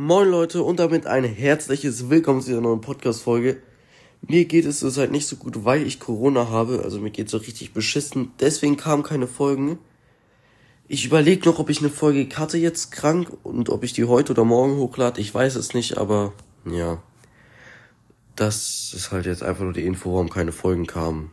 Moin Leute und damit ein herzliches Willkommen zu dieser neuen Podcast-Folge. Mir geht es zurzeit nicht so gut, weil ich Corona habe, also mir geht so richtig beschissen, deswegen kamen keine Folgen. Ich überlege noch, ob ich eine Folge hatte jetzt krank und ob ich die heute oder morgen hochlade, ich weiß es nicht, aber ja. Das ist halt jetzt einfach nur die Info, warum keine Folgen kamen.